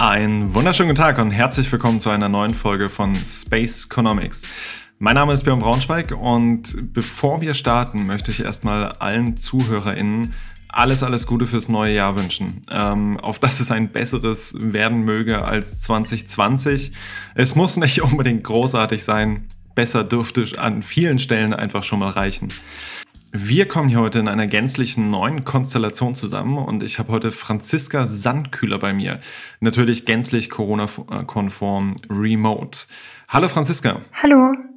Einen wunderschönen guten Tag und herzlich willkommen zu einer neuen Folge von Space Economics. Mein Name ist Björn Braunschweig und bevor wir starten, möchte ich erstmal allen ZuhörerInnen alles, alles Gute fürs neue Jahr wünschen. Ähm, auf dass es ein besseres werden möge als 2020. Es muss nicht unbedingt großartig sein. Besser dürfte an vielen Stellen einfach schon mal reichen. Wir kommen hier heute in einer gänzlichen neuen Konstellation zusammen und ich habe heute Franziska Sandkühler bei mir. Natürlich gänzlich Corona-konform remote. Hallo Franziska. Hallo.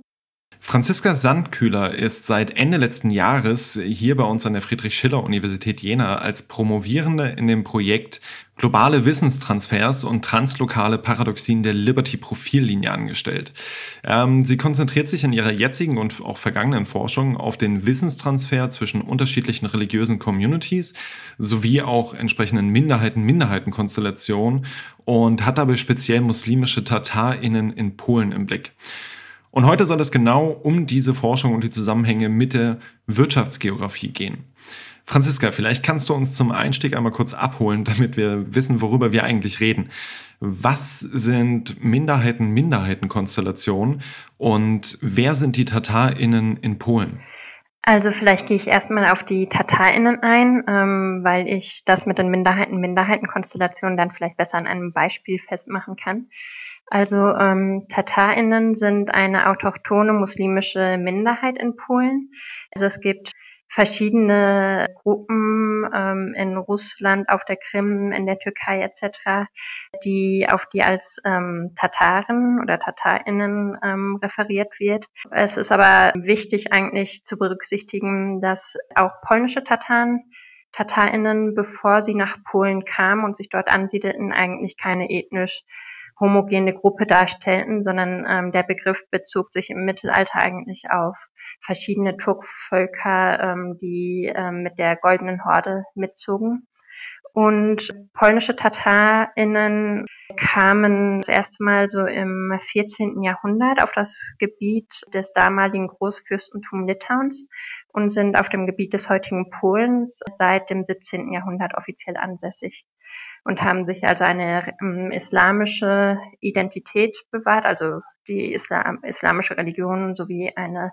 Franziska Sandkühler ist seit Ende letzten Jahres hier bei uns an der Friedrich-Schiller-Universität Jena als Promovierende in dem Projekt Globale Wissenstransfers und translokale Paradoxien der Liberty-Profillinie angestellt. Ähm, sie konzentriert sich in ihrer jetzigen und auch vergangenen Forschung auf den Wissenstransfer zwischen unterschiedlichen religiösen Communities sowie auch entsprechenden Minderheiten-Minderheiten-Konstellationen und hat dabei speziell muslimische TatarInnen in Polen im Blick. Und heute soll es genau um diese Forschung und die Zusammenhänge mit der Wirtschaftsgeografie gehen. Franziska, vielleicht kannst du uns zum Einstieg einmal kurz abholen, damit wir wissen, worüber wir eigentlich reden. Was sind Minderheiten, Minderheitenkonstellationen und wer sind die TatarInnen in Polen? Also vielleicht gehe ich erstmal auf die TatarInnen ein, ähm, weil ich das mit den Minderheiten, Minderheitenkonstellationen dann vielleicht besser an einem Beispiel festmachen kann. Also ähm, TatarInnen sind eine autochtone muslimische Minderheit in Polen. Also es gibt verschiedene Gruppen ähm, in Russland, auf der Krim, in der Türkei etc., die auf die als ähm, Tataren oder Tatarinnen ähm, referiert wird. Es ist aber wichtig eigentlich zu berücksichtigen, dass auch polnische Tataren Tatarinnen, bevor sie nach Polen kamen und sich dort ansiedelten, eigentlich keine ethnisch homogene Gruppe darstellten, sondern ähm, der Begriff bezog sich im Mittelalter eigentlich auf verschiedene Turkvölker, ähm, die ähm, mit der Goldenen Horde mitzogen. Und polnische TatarInnen kamen das erste Mal so im 14. Jahrhundert auf das Gebiet des damaligen Großfürstentums Litauens und sind auf dem Gebiet des heutigen Polens seit dem 17. Jahrhundert offiziell ansässig und haben sich also eine ähm, islamische Identität bewahrt, also die Islam, islamische Religion sowie eine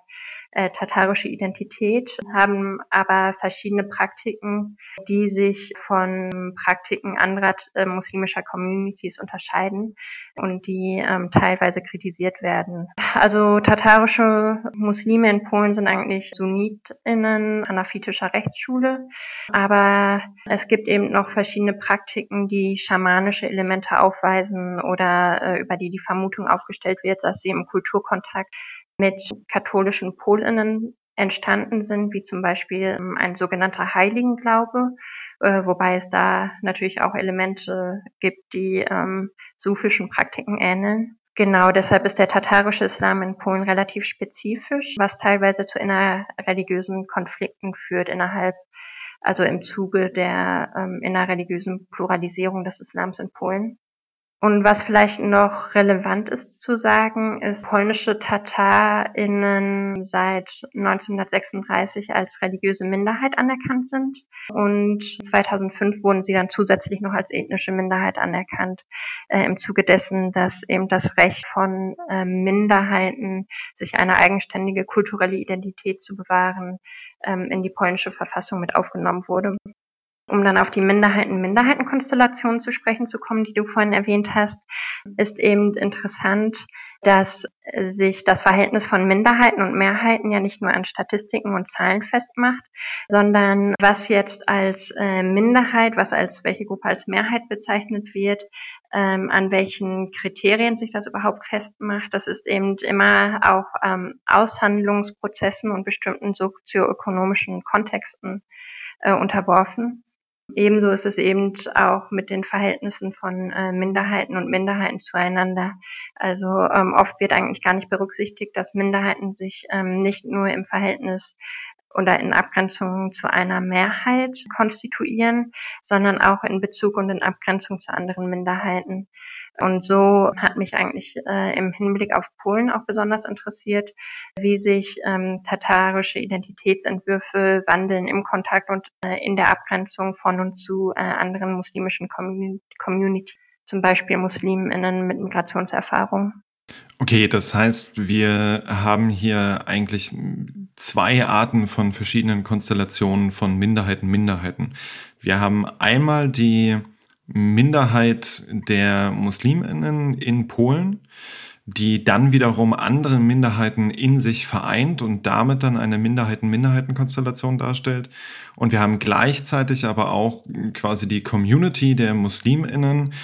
äh, tatarische Identität, haben aber verschiedene Praktiken, die sich von Praktiken anderer äh, muslimischer Communities unterscheiden und die ähm, teilweise kritisiert werden. Also tatarische Muslime in Polen sind eigentlich Sunnitinnen hanafitischer Rechtsschule, aber es gibt eben noch verschiedene Praktiken, die schamanische Elemente aufweisen oder äh, über die die Vermutung aufgestellt wird, dass sie im Kulturkontakt mit katholischen Polinnen entstanden sind, wie zum Beispiel ähm, ein sogenannter Heiligenglaube, äh, wobei es da natürlich auch Elemente gibt, die ähm, sufischen Praktiken ähneln. Genau, deshalb ist der tatarische Islam in Polen relativ spezifisch, was teilweise zu innerreligiösen Konflikten führt innerhalb, also im Zuge der ähm, innerreligiösen Pluralisierung des Islams in Polen. Und was vielleicht noch relevant ist zu sagen, ist, polnische TatarInnen seit 1936 als religiöse Minderheit anerkannt sind. Und 2005 wurden sie dann zusätzlich noch als ethnische Minderheit anerkannt, äh, im Zuge dessen, dass eben das Recht von äh, Minderheiten, sich eine eigenständige kulturelle Identität zu bewahren, ähm, in die polnische Verfassung mit aufgenommen wurde um dann auf die Minderheiten-Minderheitenkonstellation zu sprechen zu kommen, die du vorhin erwähnt hast, ist eben interessant, dass sich das Verhältnis von Minderheiten und Mehrheiten ja nicht nur an Statistiken und Zahlen festmacht, sondern was jetzt als äh, Minderheit, was als welche Gruppe als Mehrheit bezeichnet wird, ähm, an welchen Kriterien sich das überhaupt festmacht. Das ist eben immer auch ähm, Aushandlungsprozessen und bestimmten sozioökonomischen Kontexten äh, unterworfen. Ebenso ist es eben auch mit den Verhältnissen von äh, Minderheiten und Minderheiten zueinander. Also ähm, oft wird eigentlich gar nicht berücksichtigt, dass Minderheiten sich ähm, nicht nur im Verhältnis oder in Abgrenzung zu einer Mehrheit konstituieren, sondern auch in Bezug und in Abgrenzung zu anderen Minderheiten. Und so hat mich eigentlich äh, im Hinblick auf Polen auch besonders interessiert, wie sich ähm, tatarische Identitätsentwürfe wandeln im Kontakt und äh, in der Abgrenzung von und zu äh, anderen muslimischen Community. zum Beispiel MuslimInnen mit Migrationserfahrung. Okay, das heißt, wir haben hier eigentlich zwei Arten von verschiedenen Konstellationen von Minderheiten, Minderheiten. Wir haben einmal die Minderheit der Musliminnen in Polen, die dann wiederum andere Minderheiten in sich vereint und damit dann eine Minderheiten-Minderheiten-Konstellation darstellt. Und wir haben gleichzeitig aber auch quasi die Community der Musliminnen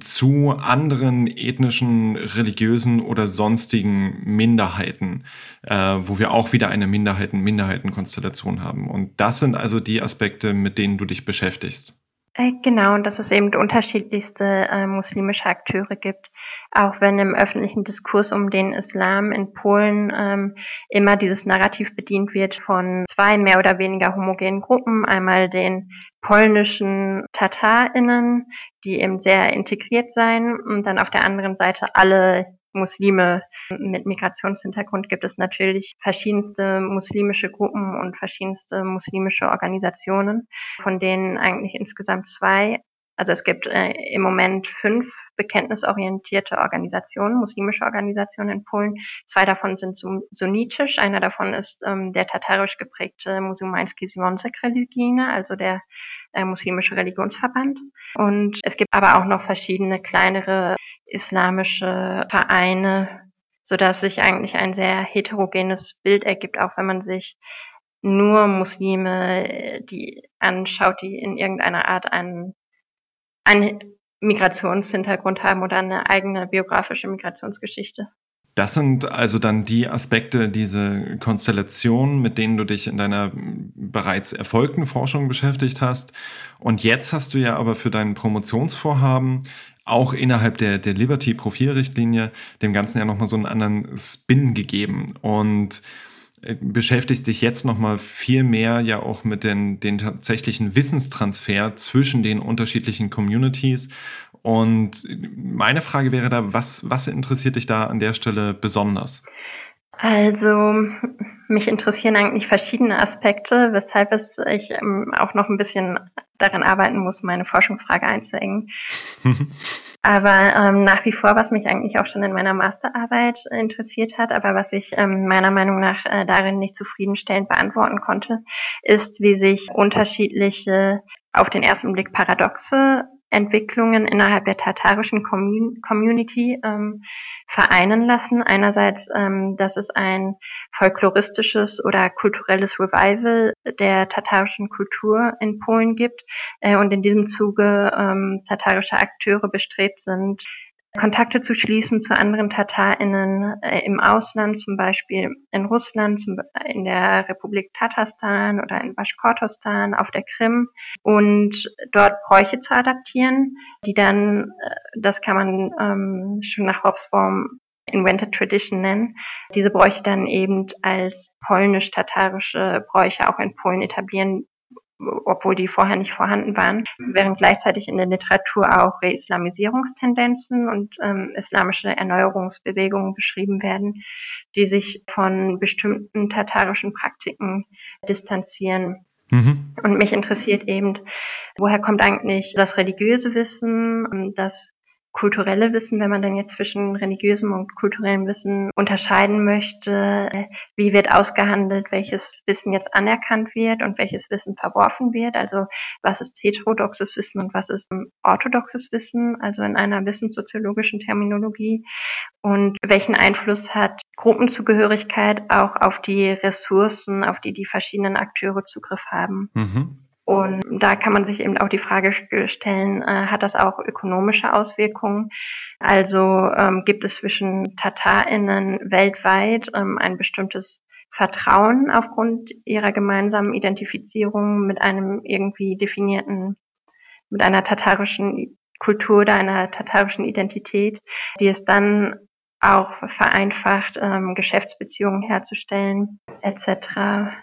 zu anderen ethnischen, religiösen oder sonstigen Minderheiten, äh, wo wir auch wieder eine Minderheiten-Minderheiten-Konstellation haben. Und das sind also die Aspekte, mit denen du dich beschäftigst. Äh, genau, und dass es eben unterschiedlichste äh, muslimische Akteure gibt. Auch wenn im öffentlichen Diskurs um den Islam in Polen ähm, immer dieses Narrativ bedient wird von zwei mehr oder weniger homogenen Gruppen. Einmal den polnischen TatarInnen, die eben sehr integriert seien und dann auf der anderen Seite alle Muslime mit Migrationshintergrund gibt es natürlich verschiedenste muslimische Gruppen und verschiedenste muslimische Organisationen, von denen eigentlich insgesamt zwei also es gibt äh, im Moment fünf bekenntnisorientierte Organisationen, muslimische Organisationen in Polen. Zwei davon sind sunnitisch, einer davon ist ähm, der tatarisch geprägte Muzumański Związek Religijny, also der äh, muslimische Religionsverband. Und es gibt aber auch noch verschiedene kleinere islamische Vereine, so dass sich eigentlich ein sehr heterogenes Bild ergibt, auch wenn man sich nur Muslime, äh, die anschaut, die in irgendeiner Art einen, einen Migrationshintergrund haben oder eine eigene biografische Migrationsgeschichte. Das sind also dann die Aspekte, diese Konstellationen, mit denen du dich in deiner bereits erfolgten Forschung beschäftigt hast. Und jetzt hast du ja aber für dein Promotionsvorhaben auch innerhalb der, der Liberty-Profilrichtlinie dem Ganzen ja nochmal so einen anderen Spin gegeben. Und beschäftigst dich jetzt nochmal viel mehr ja auch mit den, den tatsächlichen Wissenstransfer zwischen den unterschiedlichen Communities und meine Frage wäre da, was, was interessiert dich da an der Stelle besonders? Also, mich interessieren eigentlich verschiedene Aspekte, weshalb es ich ähm, auch noch ein bisschen daran arbeiten muss, meine Forschungsfrage einzuengen. aber ähm, nach wie vor, was mich eigentlich auch schon in meiner Masterarbeit interessiert hat, aber was ich ähm, meiner Meinung nach äh, darin nicht zufriedenstellend beantworten konnte, ist, wie sich unterschiedliche, auf den ersten Blick paradoxe Entwicklungen innerhalb der tatarischen Community ähm, vereinen lassen. Einerseits, ähm, dass es ein folkloristisches oder kulturelles Revival der tatarischen Kultur in Polen gibt äh, und in diesem Zuge ähm, tatarische Akteure bestrebt sind, Kontakte zu schließen zu anderen TatarInnen äh, im Ausland, zum Beispiel in Russland, zum, in der Republik Tatarstan oder in Baschkortostan, auf der Krim. Und dort Bräuche zu adaptieren, die dann, äh, das kann man ähm, schon nach Hobsbawm Invented Tradition nennen, diese Bräuche dann eben als polnisch-tatarische Bräuche auch in Polen etablieren obwohl die vorher nicht vorhanden waren, während gleichzeitig in der Literatur auch Reislamisierungstendenzen und ähm, islamische Erneuerungsbewegungen beschrieben werden, die sich von bestimmten tatarischen Praktiken distanzieren. Mhm. Und mich interessiert eben, woher kommt eigentlich das religiöse Wissen, das kulturelle Wissen, wenn man dann jetzt zwischen religiösem und kulturellem Wissen unterscheiden möchte, wie wird ausgehandelt, welches Wissen jetzt anerkannt wird und welches Wissen verworfen wird. Also was ist heterodoxes Wissen und was ist orthodoxes Wissen, also in einer wissenssoziologischen Terminologie. Und welchen Einfluss hat Gruppenzugehörigkeit auch auf die Ressourcen, auf die die verschiedenen Akteure Zugriff haben. Mhm. Und da kann man sich eben auch die Frage stellen, äh, hat das auch ökonomische Auswirkungen? Also ähm, gibt es zwischen TatarInnen weltweit ähm, ein bestimmtes Vertrauen aufgrund ihrer gemeinsamen Identifizierung mit einem irgendwie definierten, mit einer tatarischen Kultur oder einer tatarischen Identität, die es dann auch vereinfacht, ähm, Geschäftsbeziehungen herzustellen, etc.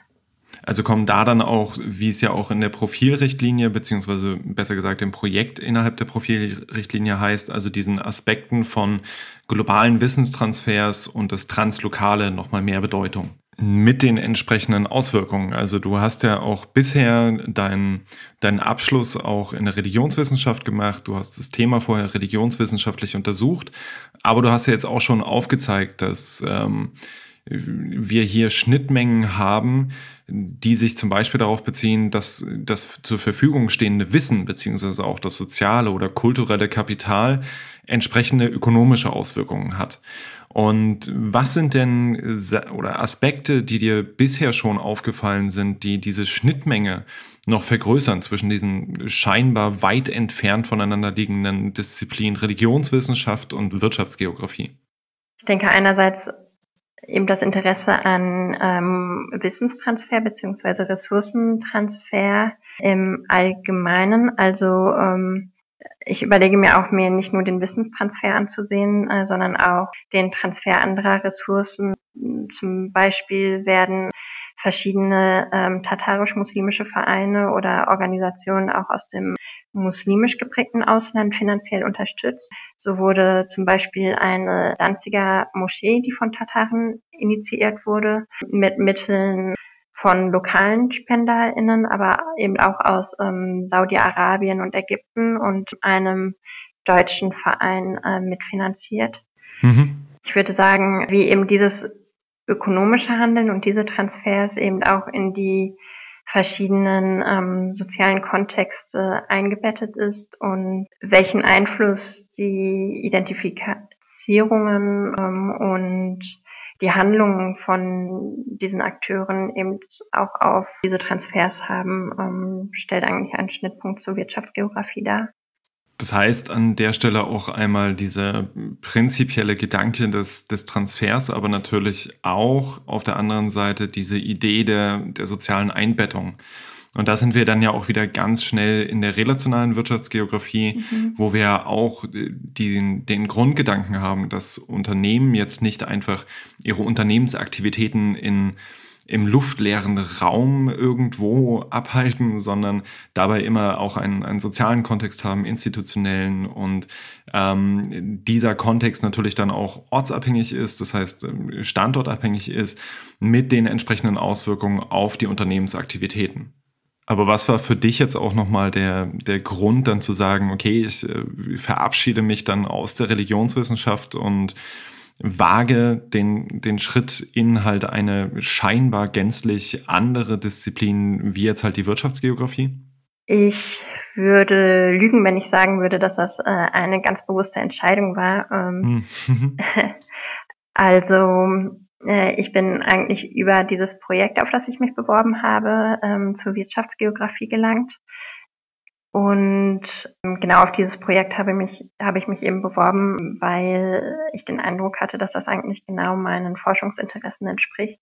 Also kommen da dann auch, wie es ja auch in der Profilrichtlinie, beziehungsweise besser gesagt im Projekt innerhalb der Profilrichtlinie heißt, also diesen Aspekten von globalen Wissenstransfers und das Translokale nochmal mehr Bedeutung. mit den entsprechenden Auswirkungen. Also du hast ja auch bisher deinen deinen Abschluss auch in der Religionswissenschaft gemacht. Du hast das Thema vorher religionswissenschaftlich untersucht, aber du hast ja jetzt auch schon aufgezeigt, dass ähm, wir hier Schnittmengen haben, die sich zum Beispiel darauf beziehen, dass das zur Verfügung stehende Wissen beziehungsweise auch das soziale oder kulturelle Kapital entsprechende ökonomische Auswirkungen hat. Und was sind denn oder Aspekte, die dir bisher schon aufgefallen sind, die diese Schnittmenge noch vergrößern zwischen diesen scheinbar weit entfernt voneinander liegenden Disziplinen Religionswissenschaft und Wirtschaftsgeografie? Ich denke einerseits eben das Interesse an ähm, Wissenstransfer beziehungsweise Ressourcentransfer im Allgemeinen. Also ähm, ich überlege mir auch, mir nicht nur den Wissenstransfer anzusehen, äh, sondern auch den Transfer anderer Ressourcen. Zum Beispiel werden verschiedene ähm, tatarisch-muslimische Vereine oder Organisationen auch aus dem muslimisch geprägten Ausland finanziell unterstützt. So wurde zum Beispiel eine Danziger Moschee, die von Tataren initiiert wurde, mit Mitteln von lokalen SpenderInnen, aber eben auch aus ähm, Saudi-Arabien und Ägypten und einem deutschen Verein äh, mitfinanziert. Mhm. Ich würde sagen, wie eben dieses ökonomische Handeln und diese Transfers eben auch in die verschiedenen ähm, sozialen Kontexte eingebettet ist und welchen Einfluss die Identifizierungen ähm, und die Handlungen von diesen Akteuren eben auch auf diese Transfers haben, ähm, stellt eigentlich einen Schnittpunkt zur Wirtschaftsgeografie dar. Das heißt an der Stelle auch einmal dieser prinzipielle Gedanke des, des Transfers, aber natürlich auch auf der anderen Seite diese Idee der, der sozialen Einbettung. Und da sind wir dann ja auch wieder ganz schnell in der relationalen Wirtschaftsgeografie, mhm. wo wir auch den, den Grundgedanken haben, dass Unternehmen jetzt nicht einfach ihre Unternehmensaktivitäten in im luftleeren Raum irgendwo abhalten, sondern dabei immer auch einen, einen sozialen Kontext haben, institutionellen und ähm, dieser Kontext natürlich dann auch ortsabhängig ist, das heißt ähm, standortabhängig ist, mit den entsprechenden Auswirkungen auf die Unternehmensaktivitäten. Aber was war für dich jetzt auch nochmal der, der Grund, dann zu sagen, okay, ich äh, verabschiede mich dann aus der Religionswissenschaft und wage den, den Schritt in halt eine scheinbar gänzlich andere Disziplin, wie jetzt halt die Wirtschaftsgeografie? Ich würde lügen, wenn ich sagen würde, dass das äh, eine ganz bewusste Entscheidung war. Ähm, hm. also äh, ich bin eigentlich über dieses Projekt, auf das ich mich beworben habe, ähm, zur Wirtschaftsgeografie gelangt. Und ähm, genau auf dieses Projekt habe, mich, habe ich mich eben beworben, weil ich den Eindruck hatte, dass das eigentlich genau meinen Forschungsinteressen entspricht.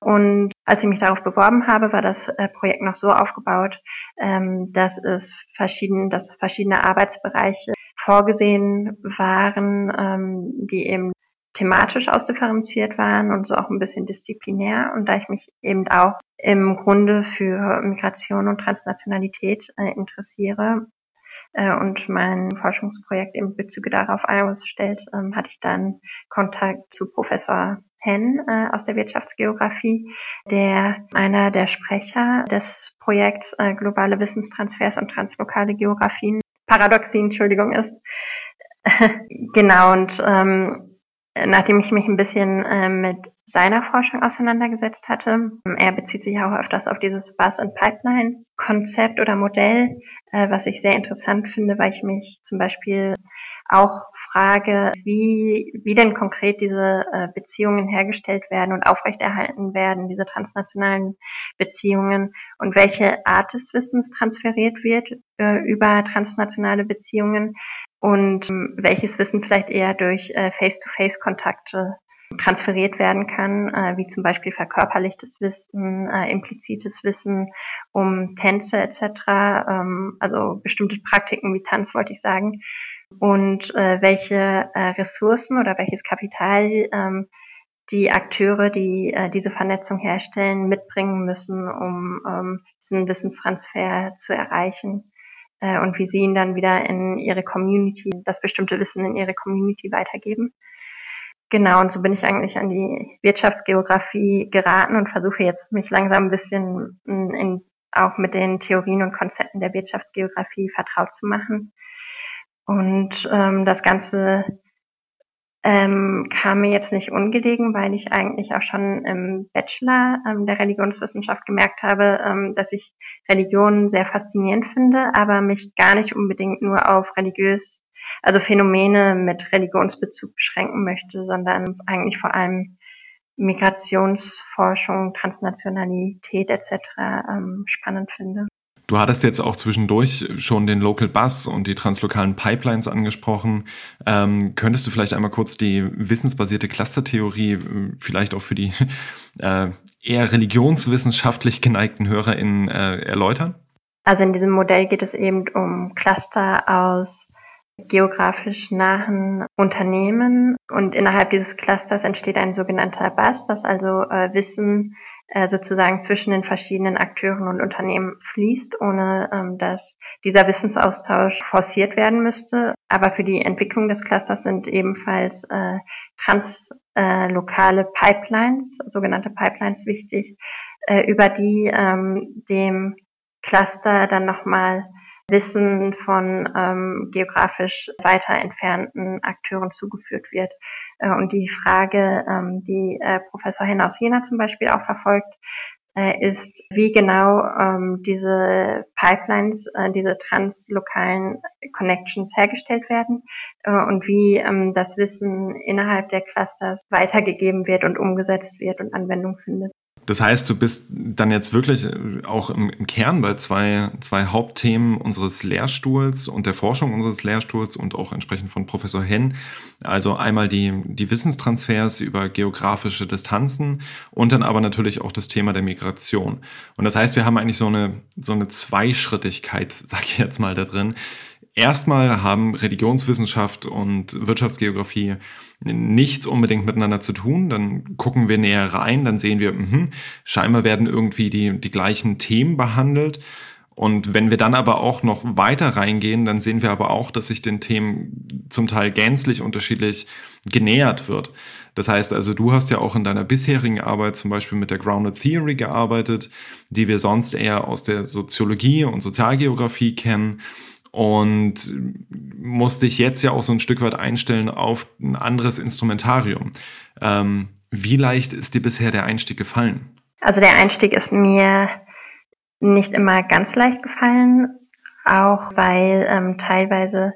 Und als ich mich darauf beworben habe, war das äh, Projekt noch so aufgebaut, ähm, dass es verschieden, dass verschiedene Arbeitsbereiche vorgesehen waren, ähm, die eben thematisch ausdifferenziert waren und so auch ein bisschen disziplinär. Und da ich mich eben auch im Grunde für Migration und Transnationalität äh, interessiere äh, und mein Forschungsprojekt in Bezüge darauf ausstellt, ähm, hatte ich dann Kontakt zu Professor Henn äh, aus der Wirtschaftsgeografie, der einer der Sprecher des Projekts äh, Globale Wissenstransfers und translokale Geografien, Paradoxien, Entschuldigung, ist. genau, und ähm, nachdem ich mich ein bisschen äh, mit seiner Forschung auseinandergesetzt hatte. Er bezieht sich auch öfters auf dieses Bus and Pipelines Konzept oder Modell, äh, was ich sehr interessant finde, weil ich mich zum Beispiel auch frage, wie, wie denn konkret diese äh, Beziehungen hergestellt werden und aufrechterhalten werden, diese transnationalen Beziehungen und welche Art des Wissens transferiert wird äh, über transnationale Beziehungen und ähm, welches Wissen vielleicht eher durch äh, Face-to-Face-Kontakte transferiert werden kann, äh, wie zum Beispiel verkörperlichtes Wissen, äh, implizites Wissen um Tänze etc., ähm, also bestimmte Praktiken wie Tanz wollte ich sagen, und äh, welche äh, Ressourcen oder welches Kapital ähm, die Akteure, die äh, diese Vernetzung herstellen, mitbringen müssen, um ähm, diesen Wissenstransfer zu erreichen äh, und wie sie ihn dann wieder in ihre Community, das bestimmte Wissen in ihre Community weitergeben. Genau, und so bin ich eigentlich an die Wirtschaftsgeografie geraten und versuche jetzt mich langsam ein bisschen in, auch mit den Theorien und Konzepten der Wirtschaftsgeografie vertraut zu machen. Und ähm, das Ganze ähm, kam mir jetzt nicht ungelegen, weil ich eigentlich auch schon im Bachelor ähm, der Religionswissenschaft gemerkt habe, ähm, dass ich Religion sehr faszinierend finde, aber mich gar nicht unbedingt nur auf religiös also Phänomene mit Religionsbezug beschränken möchte, sondern eigentlich vor allem Migrationsforschung, Transnationalität etc. Ähm, spannend finde. Du hattest jetzt auch zwischendurch schon den Local Bus und die translokalen Pipelines angesprochen. Ähm, könntest du vielleicht einmal kurz die wissensbasierte Clustertheorie äh, vielleicht auch für die äh, eher religionswissenschaftlich geneigten HörerInnen äh, erläutern? Also in diesem Modell geht es eben um Cluster aus geografisch nahen Unternehmen und innerhalb dieses Clusters entsteht ein sogenannter Bus, das also äh, Wissen äh, sozusagen zwischen den verschiedenen Akteuren und Unternehmen fließt, ohne ähm, dass dieser Wissensaustausch forciert werden müsste. Aber für die Entwicklung des Clusters sind ebenfalls äh, translokale äh, Pipelines, sogenannte Pipelines wichtig, äh, über die ähm, dem Cluster dann nochmal Wissen von ähm, geografisch weiter entfernten Akteuren zugeführt wird. Äh, und die Frage, ähm, die äh, Professor Henner aus Jena zum Beispiel auch verfolgt, äh, ist, wie genau ähm, diese Pipelines, äh, diese translokalen Connections hergestellt werden äh, und wie ähm, das Wissen innerhalb der Clusters weitergegeben wird und umgesetzt wird und Anwendung findet. Das heißt, du bist dann jetzt wirklich auch im, im, Kern bei zwei, zwei Hauptthemen unseres Lehrstuhls und der Forschung unseres Lehrstuhls und auch entsprechend von Professor Henn. Also einmal die, die Wissenstransfers über geografische Distanzen und dann aber natürlich auch das Thema der Migration. Und das heißt, wir haben eigentlich so eine, so eine Zweischrittigkeit, sag ich jetzt mal, da drin. Erstmal haben Religionswissenschaft und Wirtschaftsgeografie nichts unbedingt miteinander zu tun. Dann gucken wir näher rein, dann sehen wir, mh, scheinbar werden irgendwie die, die gleichen Themen behandelt. Und wenn wir dann aber auch noch weiter reingehen, dann sehen wir aber auch, dass sich den Themen zum Teil gänzlich unterschiedlich genähert wird. Das heißt also, du hast ja auch in deiner bisherigen Arbeit zum Beispiel mit der Grounded Theory gearbeitet, die wir sonst eher aus der Soziologie und Sozialgeografie kennen und musste ich jetzt ja auch so ein Stück weit einstellen auf ein anderes Instrumentarium. Ähm, wie leicht ist dir bisher der Einstieg gefallen? Also der Einstieg ist mir nicht immer ganz leicht gefallen, auch weil ähm, teilweise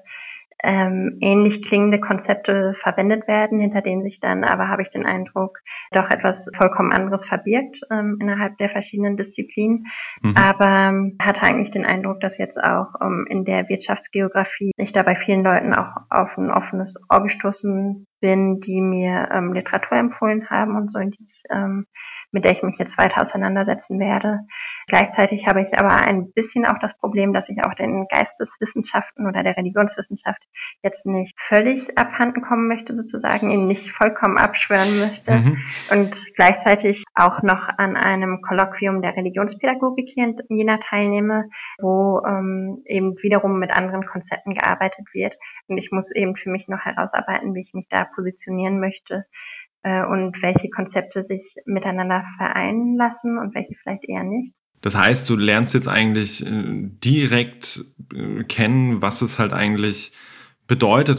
ähm, ähnlich klingende Konzepte verwendet werden, hinter denen sich dann aber, habe ich den Eindruck, doch etwas vollkommen anderes verbirgt ähm, innerhalb der verschiedenen Disziplinen. Mhm. Aber ähm, hatte eigentlich den Eindruck, dass jetzt auch ähm, in der Wirtschaftsgeografie ich da bei vielen Leuten auch auf ein offenes Ohr gestoßen bin, die mir ähm, Literatur empfohlen haben und so, ich ähm, mit der ich mich jetzt weiter auseinandersetzen werde. Gleichzeitig habe ich aber ein bisschen auch das Problem, dass ich auch den Geisteswissenschaften oder der Religionswissenschaft jetzt nicht völlig abhanden kommen möchte, sozusagen, ihn nicht vollkommen abschwören möchte mhm. und gleichzeitig auch noch an einem Kolloquium der Religionspädagogik hier in Jena teilnehme, wo ähm, eben wiederum mit anderen Konzepten gearbeitet wird. Und ich muss eben für mich noch herausarbeiten, wie ich mich da positionieren möchte äh, und welche Konzepte sich miteinander vereinen lassen und welche vielleicht eher nicht. Das heißt, du lernst jetzt eigentlich äh, direkt äh, kennen, was es halt eigentlich bedeutet,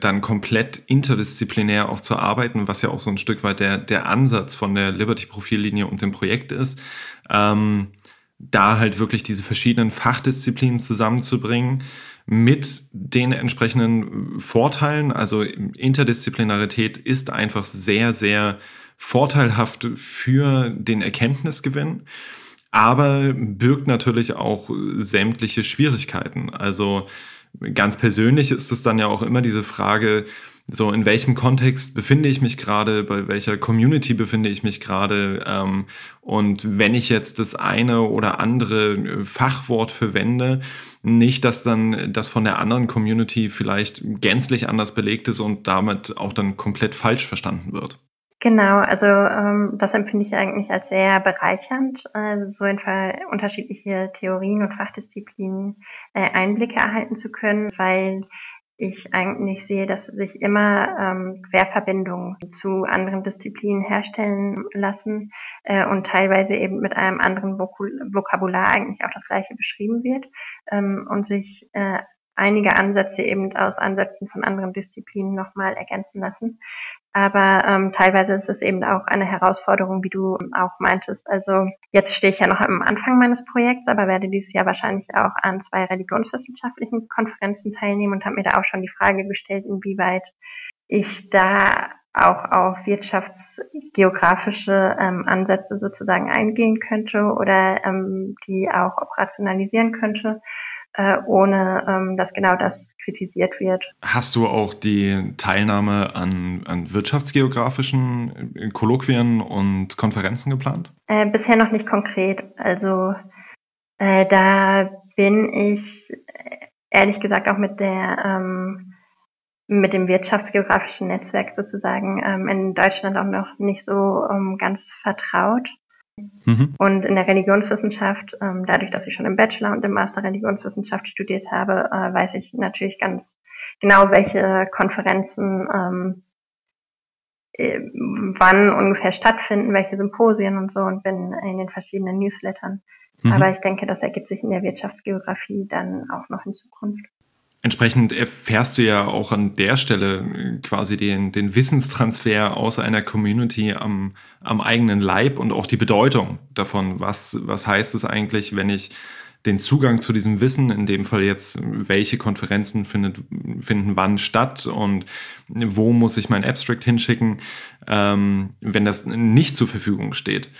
dann komplett interdisziplinär auch zu arbeiten, was ja auch so ein Stück weit der, der Ansatz von der Liberty-Profillinie und dem Projekt ist, ähm, da halt wirklich diese verschiedenen Fachdisziplinen zusammenzubringen mit den entsprechenden Vorteilen. Also Interdisziplinarität ist einfach sehr, sehr vorteilhaft für den Erkenntnisgewinn, aber birgt natürlich auch sämtliche Schwierigkeiten. Also ganz persönlich ist es dann ja auch immer diese Frage, so in welchem Kontext befinde ich mich gerade, bei welcher Community befinde ich mich gerade ähm, und wenn ich jetzt das eine oder andere Fachwort verwende, nicht, dass dann das von der anderen Community vielleicht gänzlich anders belegt ist und damit auch dann komplett falsch verstanden wird. Genau, also ähm, das empfinde ich eigentlich als sehr bereichernd, äh, so in unterschiedliche Theorien und Fachdisziplinen äh, Einblicke erhalten zu können, weil ich eigentlich sehe, dass sich immer ähm, Querverbindungen zu anderen Disziplinen herstellen lassen äh, und teilweise eben mit einem anderen Vokabular eigentlich auch das Gleiche beschrieben wird ähm, und sich äh, einige Ansätze eben aus Ansätzen von anderen Disziplinen nochmal ergänzen lassen. Aber ähm, teilweise ist es eben auch eine Herausforderung, wie du auch meintest. Also jetzt stehe ich ja noch am Anfang meines Projekts, aber werde dieses Jahr wahrscheinlich auch an zwei religionswissenschaftlichen Konferenzen teilnehmen und habe mir da auch schon die Frage gestellt, inwieweit ich da auch auf wirtschaftsgeografische ähm, Ansätze sozusagen eingehen könnte oder ähm, die auch operationalisieren könnte äh, ohne ähm, dass genau das kritisiert wird. Hast du auch die Teilnahme an, an wirtschaftsgeografischen äh, Kolloquien und Konferenzen geplant? Äh, bisher noch nicht konkret. Also äh, da bin ich äh, ehrlich gesagt auch mit der ähm, mit dem wirtschaftsgeografischen Netzwerk sozusagen ähm, in Deutschland auch noch nicht so ähm, ganz vertraut. Mhm. Und in der Religionswissenschaft, ähm, dadurch, dass ich schon im Bachelor und im Master Religionswissenschaft studiert habe, äh, weiß ich natürlich ganz genau, welche Konferenzen ähm, äh, wann ungefähr stattfinden, welche Symposien und so und bin in den verschiedenen Newslettern. Mhm. Aber ich denke, das ergibt sich in der Wirtschaftsgeografie dann auch noch in Zukunft. Entsprechend erfährst du ja auch an der Stelle äh, quasi den, den Wissenstransfer aus einer Community am, am eigenen Leib und auch die Bedeutung davon. Was, was heißt es eigentlich, wenn ich den Zugang zu diesem Wissen, in dem Fall jetzt, welche Konferenzen findet, finden wann statt und wo muss ich mein Abstract hinschicken, ähm, wenn das nicht zur Verfügung steht.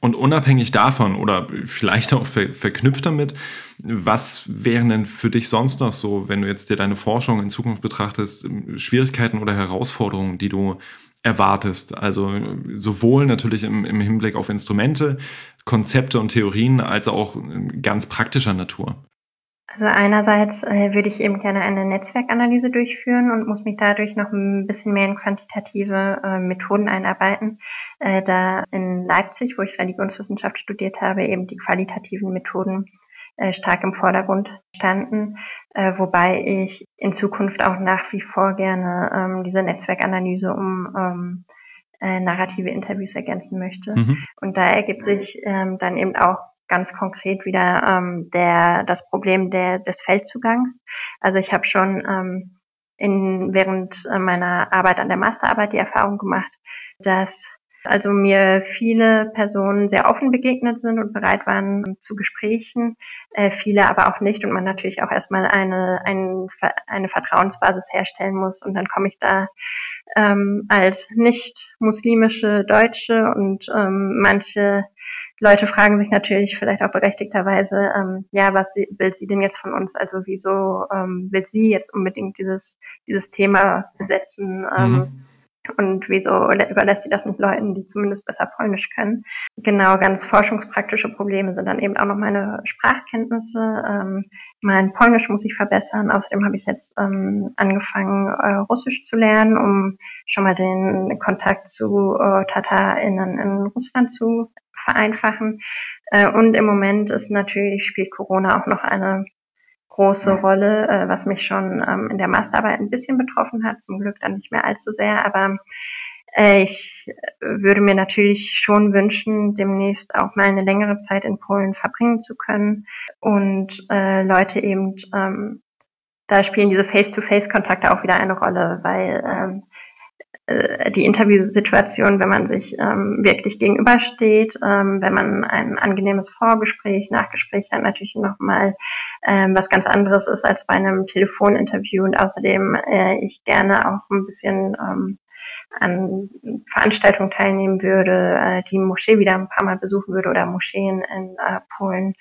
Und unabhängig davon oder vielleicht auch ver verknüpft damit, was wären denn für dich sonst noch so, wenn du jetzt dir deine Forschung in Zukunft betrachtest, Schwierigkeiten oder Herausforderungen, die du erwartest? Also sowohl natürlich im, im Hinblick auf Instrumente, Konzepte und Theorien, als auch ganz praktischer Natur. Also einerseits äh, würde ich eben gerne eine Netzwerkanalyse durchführen und muss mich dadurch noch ein bisschen mehr in quantitative äh, Methoden einarbeiten, äh, da in Leipzig, wo ich Religionswissenschaft studiert habe, eben die qualitativen Methoden äh, stark im Vordergrund standen, äh, wobei ich in Zukunft auch nach wie vor gerne ähm, diese Netzwerkanalyse um ähm, äh, narrative Interviews ergänzen möchte. Mhm. Und da ergibt sich ähm, dann eben auch ganz konkret wieder ähm, der, das Problem der, des Feldzugangs. Also ich habe schon ähm, in, während meiner Arbeit an der Masterarbeit die Erfahrung gemacht, dass also mir viele Personen sehr offen begegnet sind und bereit waren zu Gesprächen, äh, viele aber auch nicht und man natürlich auch erstmal eine, ein, eine Vertrauensbasis herstellen muss und dann komme ich da ähm, als nicht muslimische Deutsche und ähm, manche Leute fragen sich natürlich vielleicht auch berechtigterweise, ähm, ja, was sie, will sie denn jetzt von uns? Also wieso ähm, will sie jetzt unbedingt dieses, dieses Thema besetzen? Ähm, mhm. Und wieso überlässt sie das nicht Leuten, die zumindest besser Polnisch können? Genau, ganz forschungspraktische Probleme sind dann eben auch noch meine Sprachkenntnisse. Ähm, mein Polnisch muss ich verbessern. Außerdem habe ich jetzt ähm, angefangen, äh, Russisch zu lernen, um schon mal den Kontakt zu äh, TatarInnen in Russland zu vereinfachen. Äh, und im Moment ist natürlich, spielt Corona auch noch eine große Rolle, äh, was mich schon ähm, in der Masterarbeit ein bisschen betroffen hat, zum Glück dann nicht mehr allzu sehr, aber äh, ich würde mir natürlich schon wünschen, demnächst auch mal eine längere Zeit in Polen verbringen zu können und äh, Leute eben, ähm, da spielen diese Face-to-Face-Kontakte auch wieder eine Rolle, weil ähm, äh, die Interviewsituation, wenn man sich ähm, wirklich gegenübersteht, ähm, wenn man ein angenehmes Vorgespräch, Nachgespräch hat, natürlich nochmal ähm, was ganz anderes ist als bei einem Telefoninterview und außerdem äh, ich gerne auch ein bisschen ähm, an Veranstaltungen teilnehmen würde, äh, die Moschee wieder ein paar Mal besuchen würde oder Moscheen in äh, Polen,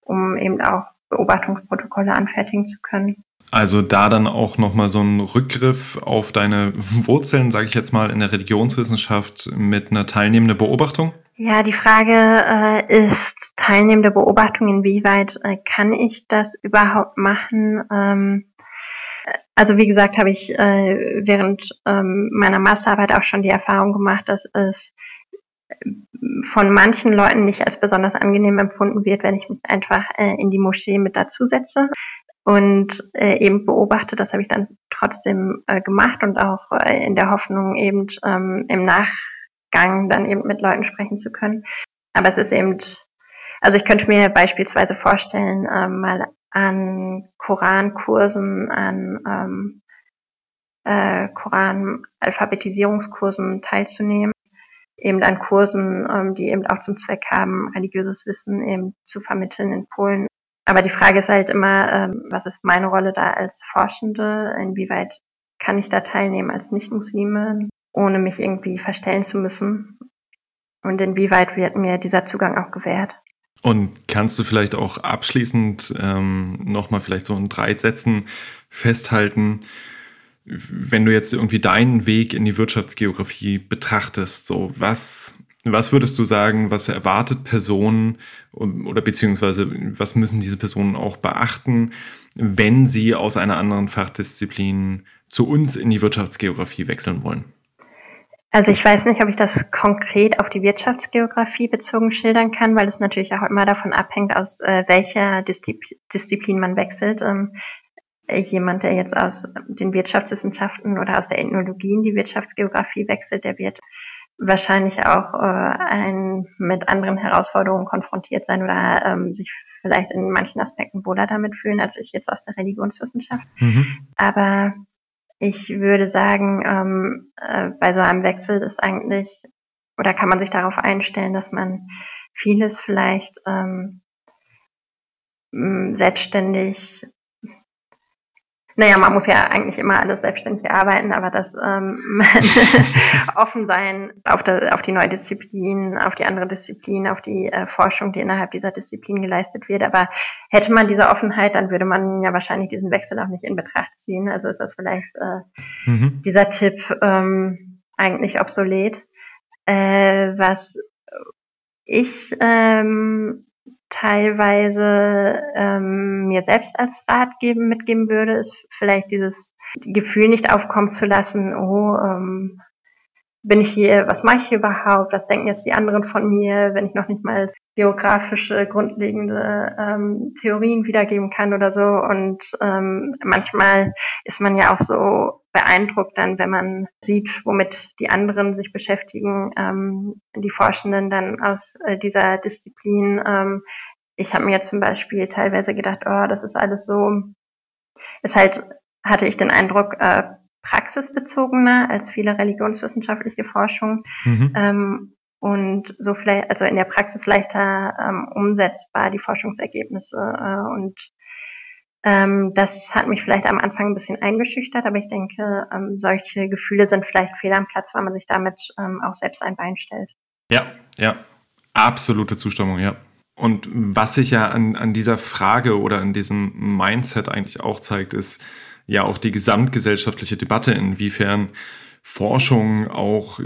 um eben auch Beobachtungsprotokolle anfertigen zu können. Also da dann auch nochmal so ein Rückgriff auf deine Wurzeln, sage ich jetzt mal, in der Religionswissenschaft mit einer teilnehmenden Beobachtung? Ja, die Frage äh, ist teilnehmende Beobachtung, inwieweit äh, kann ich das überhaupt machen? Ähm, also wie gesagt, habe ich äh, während ähm, meiner Masterarbeit auch schon die Erfahrung gemacht, dass es von manchen Leuten nicht als besonders angenehm empfunden wird, wenn ich mich einfach äh, in die Moschee mit dazusetze. Und äh, eben beobachtet. Das habe ich dann trotzdem äh, gemacht und auch äh, in der Hoffnung eben ähm, im Nachgang dann eben mit Leuten sprechen zu können. Aber es ist eben, also ich könnte mir beispielsweise vorstellen, ähm, mal an Korankursen, an ähm, äh, Koran-Alphabetisierungskursen teilzunehmen, eben an Kursen, ähm, die eben auch zum Zweck haben, religiöses Wissen eben zu vermitteln in Polen. Aber die Frage ist halt immer, ähm, was ist meine Rolle da als Forschende? Inwieweit kann ich da teilnehmen als Nicht-Muslime, ohne mich irgendwie verstellen zu müssen? Und inwieweit wird mir dieser Zugang auch gewährt? Und kannst du vielleicht auch abschließend ähm, nochmal vielleicht so in drei Sätzen festhalten, wenn du jetzt irgendwie deinen Weg in die Wirtschaftsgeografie betrachtest, so was, was würdest du sagen, was erwartet Personen oder beziehungsweise was müssen diese Personen auch beachten, wenn sie aus einer anderen Fachdisziplin zu uns in die Wirtschaftsgeografie wechseln wollen? Also ich weiß nicht, ob ich das konkret auf die Wirtschaftsgeografie bezogen schildern kann, weil es natürlich auch immer davon abhängt, aus äh, welcher Disziplin man wechselt. Ähm, jemand, der jetzt aus den Wirtschaftswissenschaften oder aus der Ethnologie in die Wirtschaftsgeografie wechselt, der wird wahrscheinlich auch äh, ein, mit anderen Herausforderungen konfrontiert sein oder ähm, sich vielleicht in manchen Aspekten wohler damit fühlen, als ich jetzt aus der Religionswissenschaft. Mhm. Aber ich würde sagen, ähm, äh, bei so einem Wechsel ist eigentlich, oder kann man sich darauf einstellen, dass man vieles vielleicht ähm, selbstständig naja, man muss ja eigentlich immer alles selbstständig arbeiten, aber das ähm, offen sein auf, der, auf die neue Disziplin, auf die andere Disziplin, auf die äh, Forschung, die innerhalb dieser Disziplin geleistet wird. Aber hätte man diese Offenheit, dann würde man ja wahrscheinlich diesen Wechsel auch nicht in Betracht ziehen. Also ist das vielleicht äh, mhm. dieser Tipp ähm, eigentlich obsolet. Äh, was ich ähm, teilweise ähm, mir selbst als Rat geben, mitgeben würde, ist vielleicht dieses Gefühl nicht aufkommen zu lassen, oh, ähm, bin ich hier, was mache ich hier überhaupt, was denken jetzt die anderen von mir, wenn ich noch nicht mal geografische grundlegende ähm, Theorien wiedergeben kann oder so. Und ähm, manchmal ist man ja auch so beeindruckt dann, wenn man sieht, womit die anderen sich beschäftigen, ähm, die Forschenden dann aus äh, dieser Disziplin. Ähm, ich habe mir jetzt zum Beispiel teilweise gedacht, oh, das ist alles so, ist halt, hatte ich den Eindruck, äh, praxisbezogener als viele religionswissenschaftliche Forschung mhm. ähm, und so vielleicht, also in der Praxis leichter ähm, umsetzbar, die Forschungsergebnisse. Äh, und ähm, das hat mich vielleicht am Anfang ein bisschen eingeschüchtert, aber ich denke, ähm, solche Gefühle sind vielleicht fehl am Platz, weil man sich damit ähm, auch selbst ein Bein stellt. Ja, ja, absolute Zustimmung, ja. Und was sich ja an, an dieser Frage oder an diesem Mindset eigentlich auch zeigt, ist, ja auch die gesamtgesellschaftliche Debatte, inwiefern Forschung auch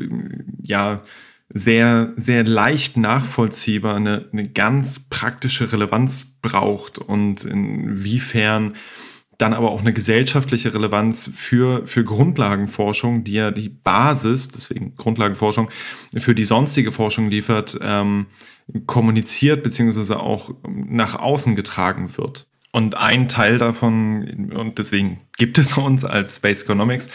ja sehr, sehr leicht nachvollziehbar eine, eine ganz praktische Relevanz braucht und inwiefern dann aber auch eine gesellschaftliche Relevanz für, für Grundlagenforschung, die ja die Basis, deswegen Grundlagenforschung, für die sonstige Forschung liefert, ähm, kommuniziert beziehungsweise auch nach außen getragen wird. Und ein Teil davon, und deswegen gibt es uns als Space Economics,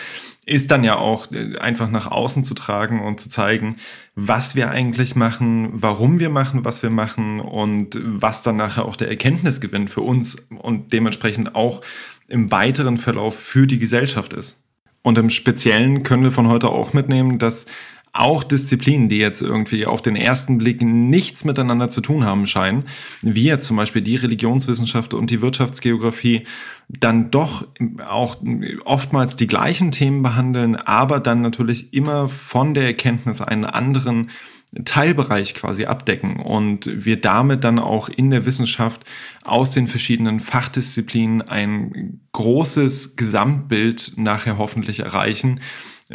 ist dann ja auch äh, einfach nach außen zu tragen und zu zeigen, was wir eigentlich machen, warum wir machen, was wir machen und was dann nachher auch der Erkenntnisgewinn für uns und dementsprechend auch im weiteren Verlauf für die Gesellschaft ist. Und im Speziellen können wir von heute auch mitnehmen, dass auch Disziplinen, die jetzt irgendwie auf den ersten Blick nichts miteinander zu tun haben scheinen, wie jetzt zum Beispiel die Religionswissenschaft und die Wirtschaftsgeografie, dann doch auch oftmals die gleichen Themen behandeln, aber dann natürlich immer von der Erkenntnis einen anderen Teilbereich quasi abdecken und wir damit dann auch in der Wissenschaft aus den verschiedenen Fachdisziplinen ein großes Gesamtbild nachher hoffentlich erreichen,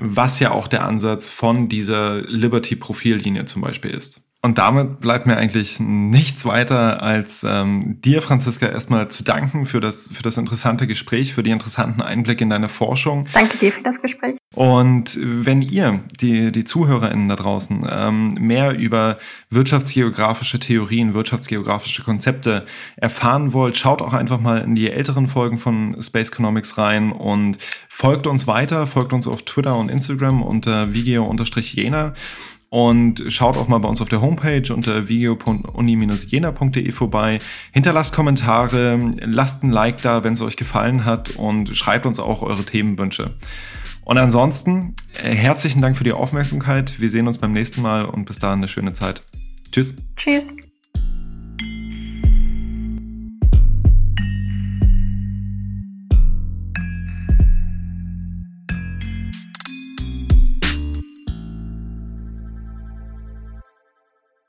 was ja auch der Ansatz von dieser Liberty-Profillinie zum Beispiel ist. Und damit bleibt mir eigentlich nichts weiter, als ähm, dir, Franziska, erstmal zu danken für das, für das interessante Gespräch, für die interessanten Einblicke in deine Forschung. Danke dir für das Gespräch. Und wenn ihr, die, die ZuhörerInnen da draußen, ähm, mehr über wirtschaftsgeografische Theorien, wirtschaftsgeografische Konzepte erfahren wollt, schaut auch einfach mal in die älteren Folgen von Space Economics rein und folgt uns weiter, folgt uns auf Twitter und Instagram unter video-jena. Und schaut auch mal bei uns auf der Homepage unter video.uni-jena.de vorbei. Hinterlasst Kommentare, lasst ein Like da, wenn es euch gefallen hat und schreibt uns auch eure Themenwünsche. Und ansonsten äh, herzlichen Dank für die Aufmerksamkeit. Wir sehen uns beim nächsten Mal und bis dahin eine schöne Zeit. Tschüss. Tschüss.